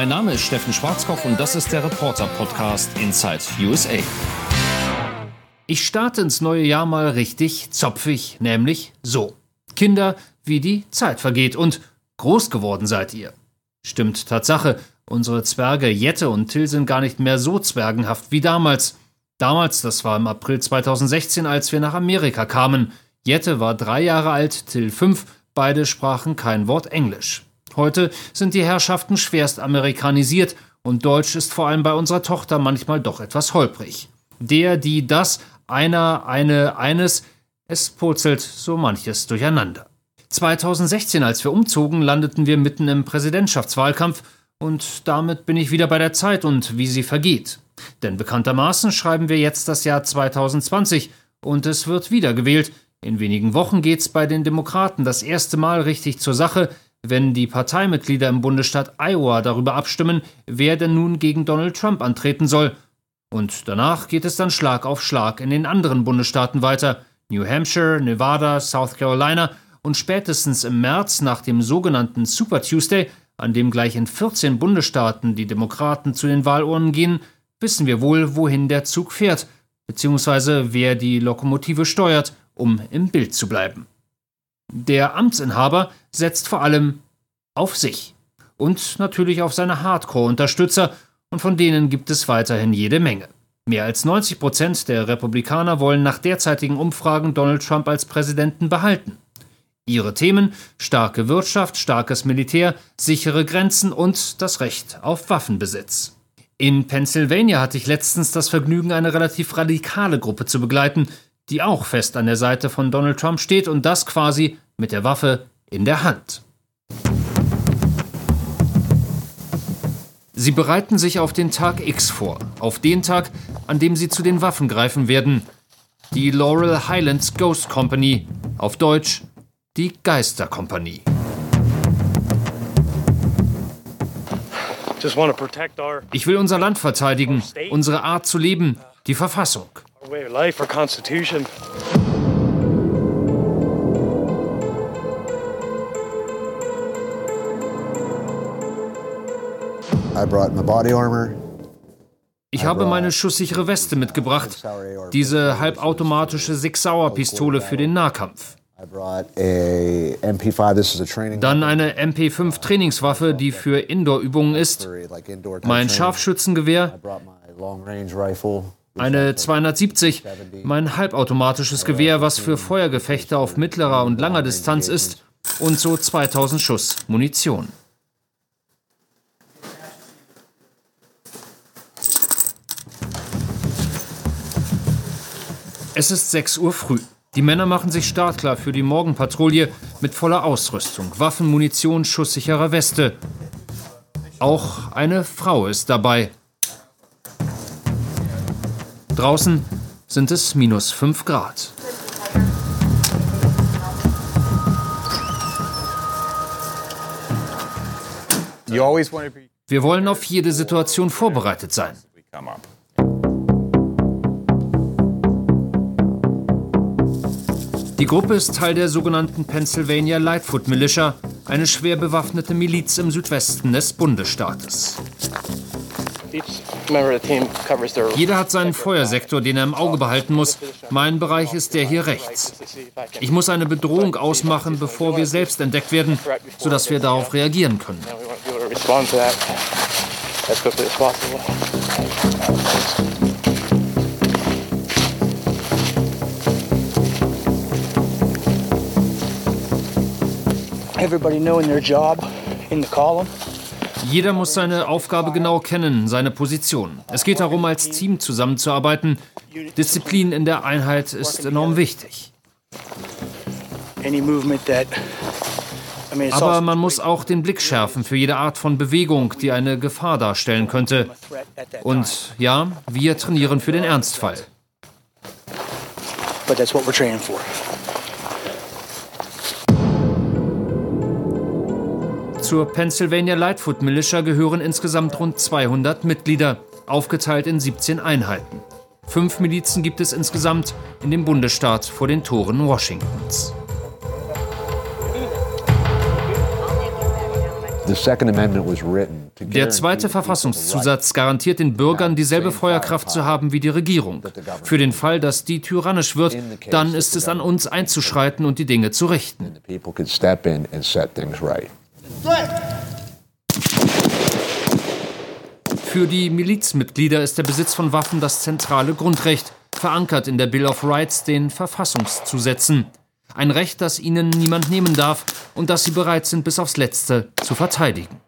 Mein Name ist Steffen Schwarzkopf und das ist der Reporter-Podcast Inside USA. Ich starte ins neue Jahr mal richtig zopfig, nämlich so. Kinder, wie die Zeit vergeht und groß geworden seid ihr. Stimmt Tatsache, unsere Zwerge Jette und Till sind gar nicht mehr so zwergenhaft wie damals. Damals, das war im April 2016, als wir nach Amerika kamen. Jette war drei Jahre alt, Till fünf, beide sprachen kein Wort Englisch. Heute sind die Herrschaften schwerst amerikanisiert und Deutsch ist vor allem bei unserer Tochter manchmal doch etwas holprig. Der, die, das, einer, eine, eines, es purzelt so manches durcheinander. 2016, als wir umzogen, landeten wir mitten im Präsidentschaftswahlkampf und damit bin ich wieder bei der Zeit und wie sie vergeht. Denn bekanntermaßen schreiben wir jetzt das Jahr 2020 und es wird wiedergewählt. In wenigen Wochen geht's bei den Demokraten das erste Mal richtig zur Sache, wenn die Parteimitglieder im Bundesstaat Iowa darüber abstimmen, wer denn nun gegen Donald Trump antreten soll. Und danach geht es dann Schlag auf Schlag in den anderen Bundesstaaten weiter. New Hampshire, Nevada, South Carolina und spätestens im März nach dem sogenannten Super Tuesday, an dem gleich in 14 Bundesstaaten die Demokraten zu den Wahlurnen gehen, wissen wir wohl, wohin der Zug fährt, beziehungsweise wer die Lokomotive steuert, um im Bild zu bleiben. Der Amtsinhaber setzt vor allem auf sich und natürlich auf seine Hardcore-Unterstützer, und von denen gibt es weiterhin jede Menge. Mehr als 90 Prozent der Republikaner wollen nach derzeitigen Umfragen Donald Trump als Präsidenten behalten. Ihre Themen starke Wirtschaft, starkes Militär, sichere Grenzen und das Recht auf Waffenbesitz. In Pennsylvania hatte ich letztens das Vergnügen, eine relativ radikale Gruppe zu begleiten, die auch fest an der Seite von Donald Trump steht und das quasi mit der Waffe in der Hand. Sie bereiten sich auf den Tag X vor, auf den Tag, an dem sie zu den Waffen greifen werden. Die Laurel Highlands Ghost Company, auf Deutsch die Geisterkompanie. Ich will unser Land verteidigen, unsere Art zu leben, die Verfassung. Ich habe meine schusssichere Weste mitgebracht, diese halbautomatische Six Sauer Pistole für den Nahkampf. Dann eine MP5 Trainingswaffe, die für Indoor-Übungen ist. Mein Scharfschützengewehr. Eine 270, mein halbautomatisches Gewehr, was für Feuergefechte auf mittlerer und langer Distanz ist. Und so 2000 Schuss Munition. Es ist 6 Uhr früh. Die Männer machen sich startklar für die Morgenpatrouille mit voller Ausrüstung, Waffen, Munition, schusssicherer Weste. Auch eine Frau ist dabei. Draußen sind es minus 5 Grad. Wir wollen auf jede Situation vorbereitet sein. Die Gruppe ist Teil der sogenannten Pennsylvania Lightfoot Militia, eine schwer bewaffnete Miliz im Südwesten des Bundesstaates. Jeder hat seinen Feuersektor, den er im Auge behalten muss. Mein Bereich ist der hier rechts. Ich muss eine Bedrohung ausmachen, bevor wir selbst entdeckt werden, sodass wir darauf reagieren können. Jeder muss seine Aufgabe genau kennen, seine Position. Es geht darum, als Team zusammenzuarbeiten. Disziplin in der Einheit ist enorm wichtig. Aber also man muss auch den Blick schärfen für jede Art von Bewegung, die eine Gefahr darstellen könnte. Und ja, wir trainieren für den Ernstfall. But that's what we're training for. Zur Pennsylvania Lightfoot Militia gehören insgesamt rund 200 Mitglieder, aufgeteilt in 17 Einheiten. Fünf Milizen gibt es insgesamt in dem Bundesstaat vor den Toren Washingtons. Der zweite Verfassungszusatz garantiert den Bürgern dieselbe Feuerkraft zu haben wie die Regierung. Für den Fall, dass die tyrannisch wird, dann ist es an uns einzuschreiten und die Dinge zu richten. Für die Milizmitglieder ist der Besitz von Waffen das zentrale Grundrecht, verankert in der Bill of Rights, den Verfassungszusätzen. Ein Recht, das ihnen niemand nehmen darf und das sie bereit sind, bis aufs Letzte zu verteidigen.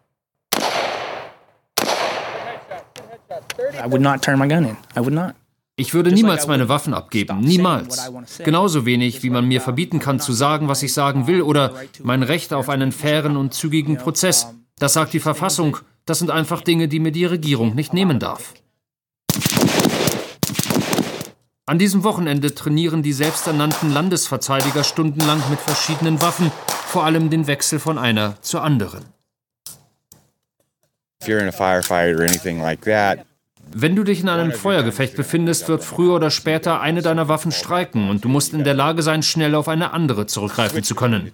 Ich würde niemals meine Waffen abgeben, niemals. Genauso wenig, wie man mir verbieten kann zu sagen, was ich sagen will, oder mein Recht auf einen fairen und zügigen Prozess. Das sagt die Verfassung, das sind einfach Dinge, die mir die Regierung nicht nehmen darf. An diesem Wochenende trainieren die selbsternannten Landesverteidiger stundenlang mit verschiedenen Waffen, vor allem den Wechsel von einer zur anderen. Wenn du dich in einem Feuergefecht befindest, wird früher oder später eine deiner Waffen streiken und du musst in der Lage sein, schnell auf eine andere zurückgreifen zu können.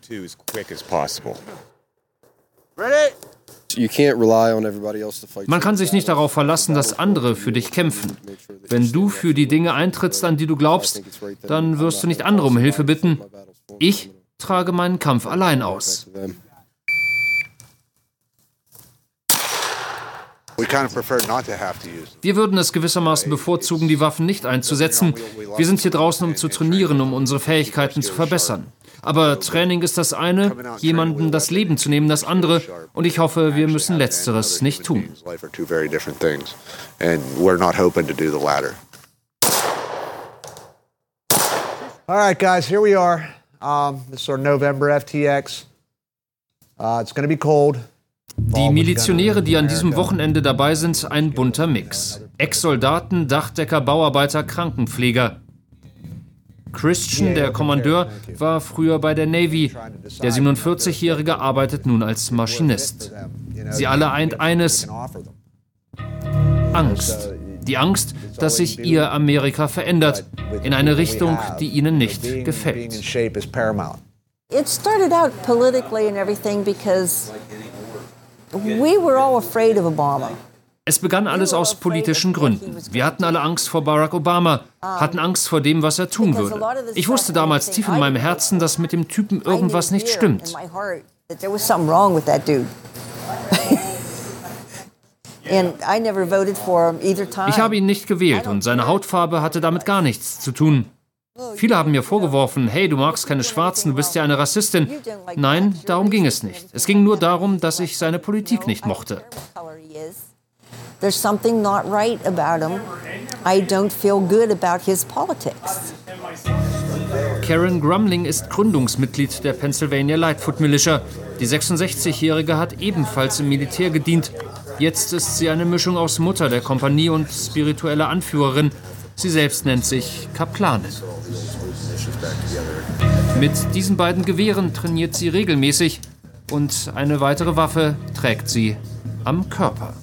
Man kann sich nicht darauf verlassen, dass andere für dich kämpfen. Wenn du für die Dinge eintrittst, an die du glaubst, dann wirst du nicht andere um Hilfe bitten. Ich trage meinen Kampf allein aus. Wir würden es gewissermaßen bevorzugen, die Waffen nicht einzusetzen. Wir sind hier draußen, um zu trainieren, um unsere Fähigkeiten zu verbessern. Aber Training ist das eine, jemandem das Leben zu nehmen das andere. Und ich hoffe, wir müssen Letzteres nicht tun. All right, guys, here we are. Um, this is our November FTX. Uh, it's going to be cold. Die Milizionäre, die an diesem Wochenende dabei sind, ein bunter Mix. Ex-Soldaten, Dachdecker, Bauarbeiter, Krankenpfleger. Christian, der Kommandeur, war früher bei der Navy. Der 47-Jährige arbeitet nun als Maschinist. Sie alle eint eines. Angst. Die Angst, dass sich ihr Amerika verändert in eine Richtung, die ihnen nicht gefällt. It started out politically and everything because we were all afraid of Obama. Es begann alles aus politischen Gründen. Wir hatten alle Angst vor Barack Obama, hatten Angst vor dem, was er tun würde. Ich wusste damals tief in meinem Herzen, dass mit dem Typen irgendwas nicht stimmt. Ich habe ihn nicht gewählt und seine Hautfarbe hatte damit gar nichts zu tun. Viele haben mir vorgeworfen, hey, du magst keine Schwarzen, du bist ja eine Rassistin. Nein, darum ging es nicht. Es ging nur darum, dass ich seine Politik nicht mochte. There's something not right about him. I don't feel good about his politics. Karen Grumling ist Gründungsmitglied der Pennsylvania Lightfoot Militia. Die 66-Jährige hat ebenfalls im Militär gedient. Jetzt ist sie eine Mischung aus Mutter der Kompanie und spiritueller Anführerin. Sie selbst nennt sich Kaplanin. Mit diesen beiden Gewehren trainiert sie regelmäßig und eine weitere Waffe trägt sie am Körper.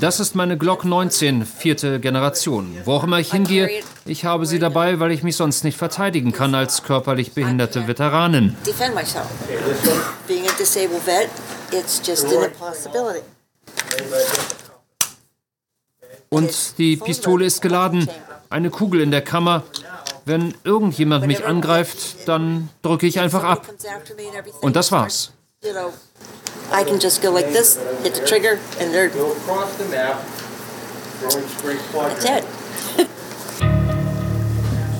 Das ist meine Glock 19, vierte Generation. Wo auch immer ich hingehe, ich habe sie dabei, weil ich mich sonst nicht verteidigen kann als körperlich behinderte Veteranin. Und die Pistole ist geladen, eine Kugel in der Kammer wenn irgendjemand mich angreift, dann drücke ich einfach ab. Und das war's.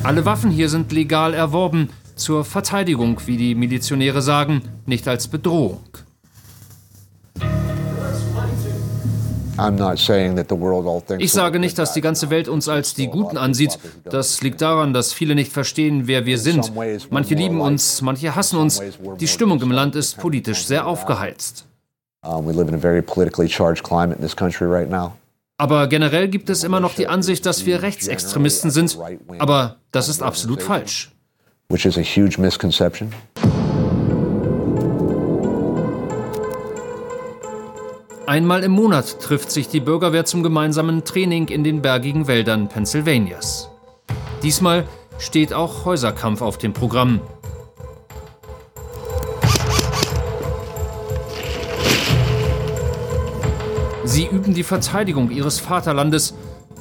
Alle Waffen hier sind legal erworben, zur Verteidigung, wie die Milizionäre sagen, nicht als Bedrohung. Ich sage nicht, dass die ganze Welt uns als die Guten ansieht. Das liegt daran, dass viele nicht verstehen, wer wir sind. Manche lieben uns, manche hassen uns. Die Stimmung im Land ist politisch sehr aufgeheizt. Aber generell gibt es immer noch die Ansicht, dass wir Rechtsextremisten sind. Aber das ist absolut falsch. Which is a huge misconception. Einmal im Monat trifft sich die Bürgerwehr zum gemeinsamen Training in den bergigen Wäldern Pennsylvanias. Diesmal steht auch Häuserkampf auf dem Programm. Sie üben die Verteidigung ihres Vaterlandes,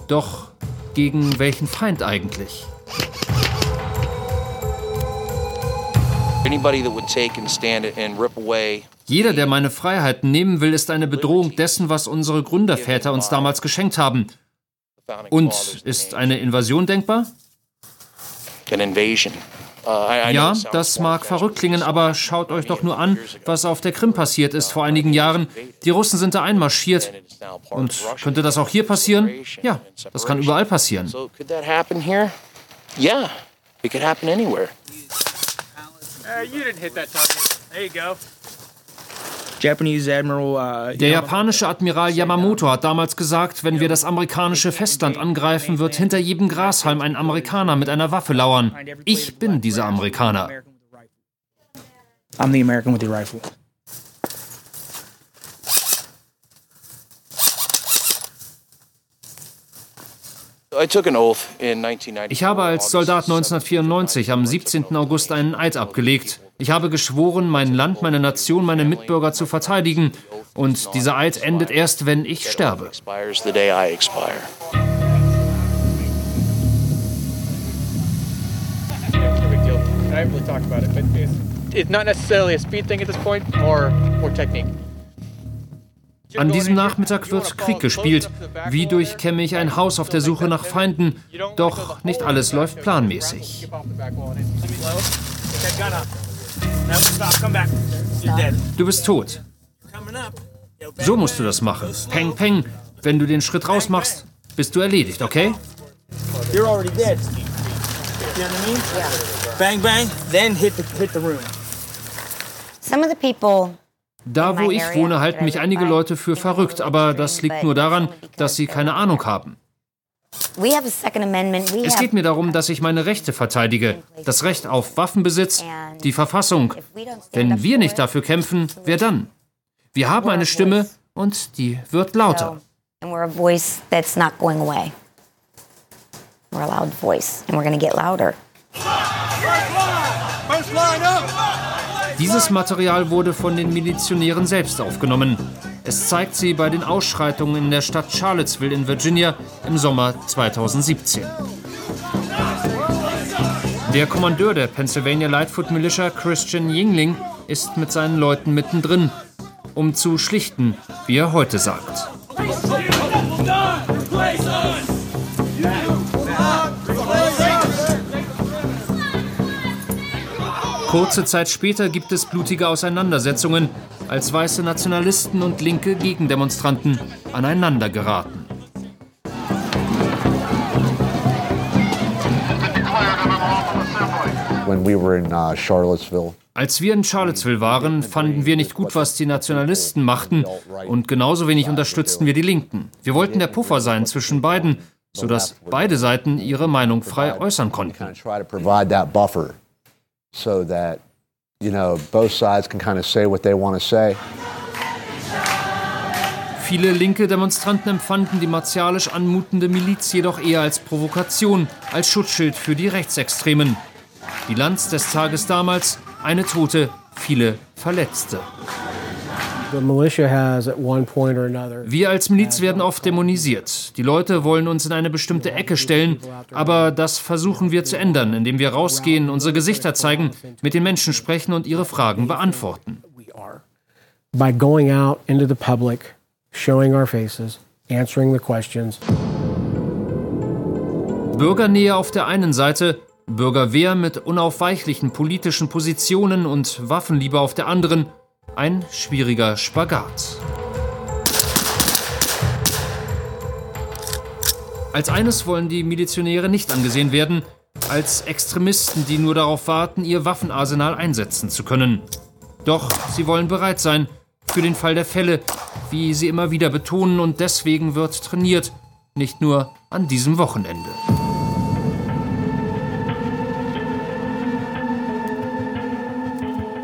doch gegen welchen Feind eigentlich? Jeder, der meine Freiheiten nehmen will, ist eine Bedrohung dessen, was unsere Gründerväter uns damals geschenkt haben. Und ist eine Invasion denkbar? Uh, ja, das mag verrückt klingen, aber schaut euch doch nur an, was auf der Krim passiert ist vor einigen Jahren. Die Russen sind da einmarschiert. Und könnte das auch hier passieren? Ja, das kann überall passieren. Ja, it could happen anywhere. Uh, you didn't hit that target. There you go. Uh, Der japanische Admiral Yamamoto hat damals gesagt, wenn wir das amerikanische Festland angreifen, wird hinter jedem Grashalm ein Amerikaner mit einer Waffe lauern. Ich bin dieser Amerikaner. I'm the American with the rifle. Ich habe als Soldat 1994 am 17. August einen Eid abgelegt. Ich habe geschworen, mein Land, meine Nation, meine Mitbürger zu verteidigen. Und dieser Eid endet erst, wenn ich sterbe. An diesem Nachmittag wird Krieg gespielt. Wie durchkämme ich ein Haus auf der Suche nach Feinden? Doch nicht alles läuft planmäßig. Du bist tot. So musst du das machen. Peng, peng. Wenn du den Schritt raus machst, bist du erledigt, okay? You're already dead. You know what I mean? Yeah. Bang, bang, then hit the, hit the room. Some of the people da, wo ich wohne, halten mich einige Leute für verrückt, aber das liegt nur daran, dass sie keine Ahnung haben. Es geht mir darum, dass ich meine Rechte verteidige. Das Recht auf Waffenbesitz, die Verfassung. Wenn wir nicht dafür kämpfen, wer dann? Wir haben eine Stimme und die wird lauter. We're a loud voice and we're going to get louder. First line up! Dieses Material wurde von den Milizionären selbst aufgenommen. Es zeigt sie bei den Ausschreitungen in der Stadt Charlottesville in Virginia im Sommer 2017. Der Kommandeur der Pennsylvania Lightfoot Militia, Christian Yingling, ist mit seinen Leuten mittendrin, um zu schlichten, wie er heute sagt. Kurze Zeit später gibt es blutige Auseinandersetzungen, als weiße Nationalisten und linke Gegendemonstranten aneinander geraten. Uh, als wir in Charlottesville waren, fanden wir nicht gut, was die Nationalisten machten und genauso wenig unterstützten wir die Linken. Wir wollten der Puffer sein zwischen beiden, sodass beide Seiten ihre Meinung frei äußern konnten you know, both sides can kind of say what they want to say. Viele linke Demonstranten empfanden die martialisch anmutende Miliz jedoch eher als Provokation, als Schutzschild für die Rechtsextremen. Die Lanz des Tages damals, eine Tote, viele Verletzte. Wir als Miliz werden oft dämonisiert. Die Leute wollen uns in eine bestimmte Ecke stellen, aber das versuchen wir zu ändern, indem wir rausgehen, unsere Gesichter zeigen, mit den Menschen sprechen und ihre Fragen beantworten. By going out into the public, showing our faces, answering the questions. Bürgernähe auf der einen Seite, Bürgerwehr mit unaufweichlichen politischen Positionen und Waffenliebe auf der anderen – ein schwieriger Spagat. Als eines wollen die Milizionäre nicht angesehen werden, als Extremisten, die nur darauf warten, ihr Waffenarsenal einsetzen zu können. Doch sie wollen bereit sein für den Fall der Fälle, wie sie immer wieder betonen, und deswegen wird trainiert, nicht nur an diesem Wochenende.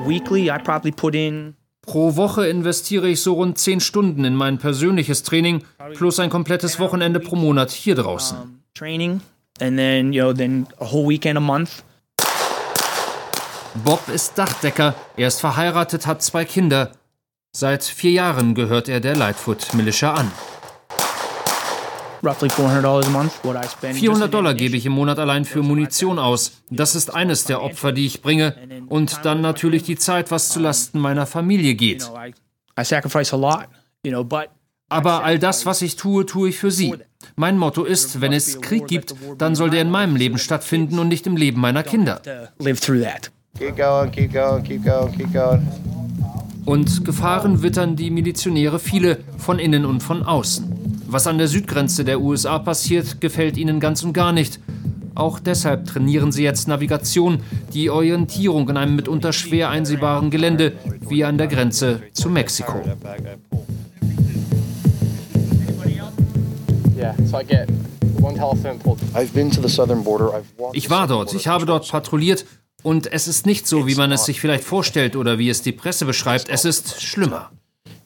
Weekly, I probably put in Pro Woche investiere ich so rund 10 Stunden in mein persönliches Training plus ein komplettes Wochenende pro Monat hier draußen. Bob ist Dachdecker, er ist verheiratet, hat zwei Kinder. Seit vier Jahren gehört er der Lightfoot Militia an. 400 Dollar gebe ich im Monat allein für Munition aus. Das ist eines der Opfer, die ich bringe. Und dann natürlich die Zeit, was zu Lasten meiner Familie geht. Aber all das, was ich tue, tue ich für sie. Mein Motto ist, wenn es Krieg gibt, dann soll der in meinem Leben stattfinden und nicht im Leben meiner Kinder. Und Gefahren wittern die Milizionäre viele, von innen und von außen. Was an der Südgrenze der USA passiert, gefällt ihnen ganz und gar nicht. Auch deshalb trainieren sie jetzt Navigation, die Orientierung in einem mitunter schwer einsehbaren Gelände, wie an der Grenze zu Mexiko. Ich war dort, ich habe dort 12 patrouilliert und es ist nicht so, wie man es sich vielleicht vorstellt oder wie es die Presse beschreibt. Es ist schlimmer.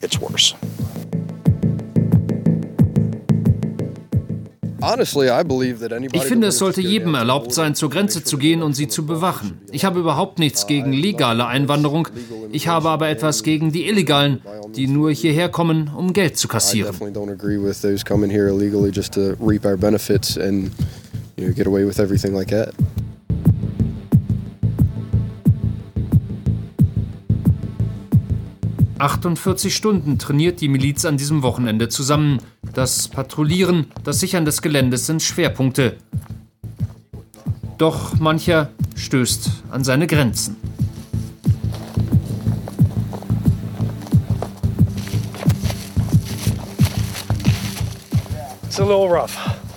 It's worse. Ich finde, es sollte jedem erlaubt sein, zur Grenze zu gehen und sie zu bewachen. Ich habe überhaupt nichts gegen legale Einwanderung. Ich habe aber etwas gegen die Illegalen, die nur hierher kommen, um Geld zu kassieren. those coming here illegally just to reap our benefits and you know, get away with everything like that. ...48 Stunden trainiert die Miliz an diesem Wochenende zusammen. Das Patrouillieren, das Sichern des Geländes sind Schwerpunkte. Doch mancher stößt an seine Grenzen.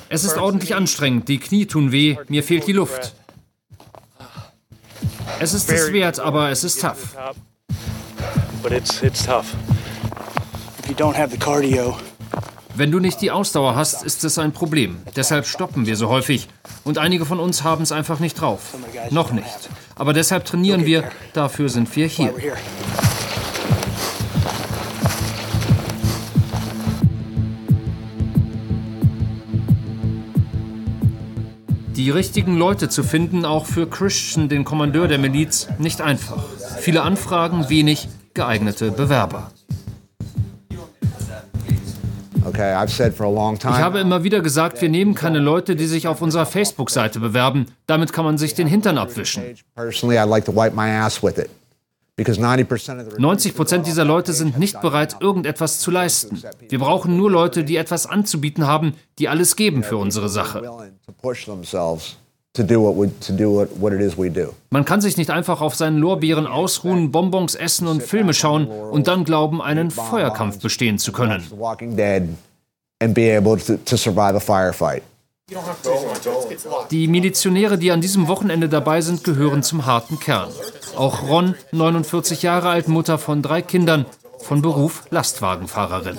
Es ist ordentlich anstrengend, die Knie tun weh, mir fehlt die Luft. Es ist es wert, aber es ist tough. But it's it's tough. If you don't have the cardio, Wenn du nicht die Ausdauer hast, ist es ein Problem. Deshalb stoppen wir so häufig. Und einige von uns haben es einfach nicht drauf. Noch nicht. Aber deshalb trainieren wir, dafür sind wir hier. Die richtigen Leute zu finden, auch für Christian, den Kommandeur der Miliz, nicht einfach. Viele Anfragen, wenig geeignete Bewerber. Ich habe immer wieder gesagt, wir nehmen keine Leute, die sich auf unserer Facebook-Seite bewerben. Damit kann man sich den Hintern abwischen. Personally, I'd like to wipe my ass with it. Because 90% of the 90 Prozent dieser Leute sind nicht bereit, irgendetwas zu leisten. Wir brauchen nur Leute, die etwas anzubieten haben, die alles geben für unsere Sache. Man kann sich nicht einfach auf seinen Lorbeeren ausruhen, Bonbons essen und Filme schauen und dann glauben, einen Feuerkampf bestehen zu können. The Walking Dead and be able to, to survive a firefight. Die Milizionäre, die an diesem Wochenende dabei sind, gehören zum harten Kern. Auch Ron, 49 Jahre alt, Mutter von drei Kindern, von Beruf Lastwagenfahrerin.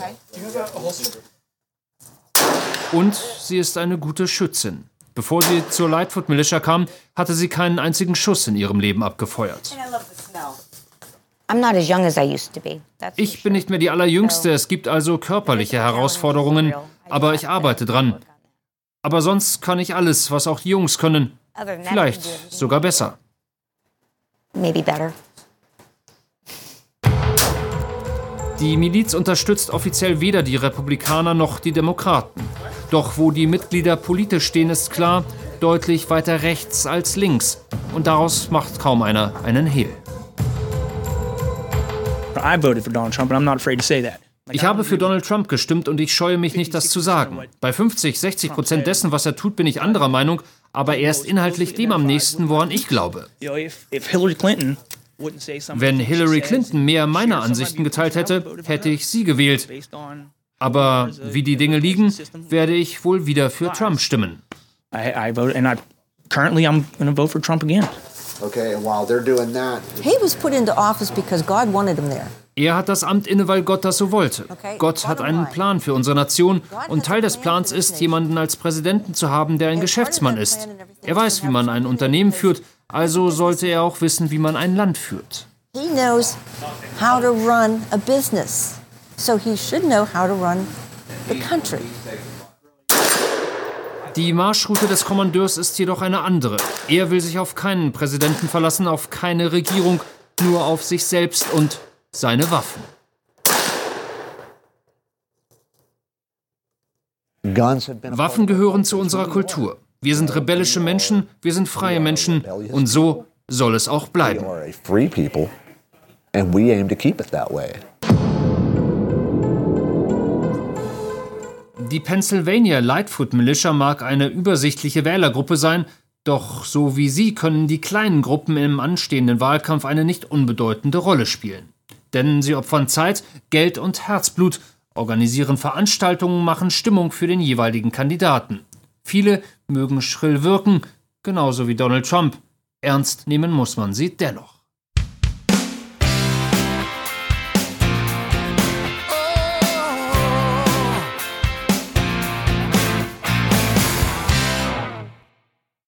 Und sie ist eine gute Schützin. Bevor sie zur Lightfoot Militia kam, hatte sie keinen einzigen Schuss in ihrem Leben abgefeuert. Ich bin nicht mehr die Allerjüngste, es gibt also körperliche Herausforderungen, aber ich arbeite dran. Aber sonst kann ich alles, was auch die Jungs können. Vielleicht sogar besser. Maybe better. Die Miliz unterstützt offiziell weder die Republikaner noch die Demokraten. Doch wo die Mitglieder politisch stehen, ist klar, deutlich weiter rechts als links. Und daraus macht kaum einer einen Hehl. Ich habe für Donald Trump gestimmt und ich scheue mich nicht, das zu sagen. Bei 50, 60 Prozent dessen, was er tut, bin ich anderer Meinung, aber er ist inhaltlich dem am nächsten, woran ich glaube. Wenn Hillary Clinton mehr meiner Ansichten geteilt hätte, hätte ich sie gewählt. Aber wie die Dinge liegen, werde ich wohl wieder für Trump stimmen. I, I voted, and I currently I'm going to vote for Trump again. Okay, and while they're doing that, He was put into office because God wanted him there. Er hat das Amt inne, weil Gott das so wollte. Gott hat einen Plan für unsere Nation und Teil des Plans ist, jemanden als Präsidenten zu haben, der ein Geschäftsmann ist. Er weiß, wie man ein Unternehmen führt, also sollte er auch wissen, wie man ein Land führt. He knows how to run a business. So he should know how to run the country. Die Marschroute des Kommandeurs ist jedoch eine andere. Er will sich auf keinen Präsidenten verlassen, auf keine Regierung, nur auf sich selbst und seine Waffen. Waffen gehören zu unserer Kultur. Wir sind rebellische Menschen, wir sind freie Menschen und so soll es auch We bleiben. Die Pennsylvania Lightfoot Militia mag eine übersichtliche Wählergruppe sein, doch so wie sie können die kleinen Gruppen im anstehenden Wahlkampf eine nicht unbedeutende Rolle spielen. Denn sie opfern Zeit, Geld und Herzblut, organisieren Veranstaltungen, machen Stimmung für den jeweiligen Kandidaten. Viele mögen schrill wirken, genauso wie Donald Trump. Ernst nehmen muss man sie dennoch.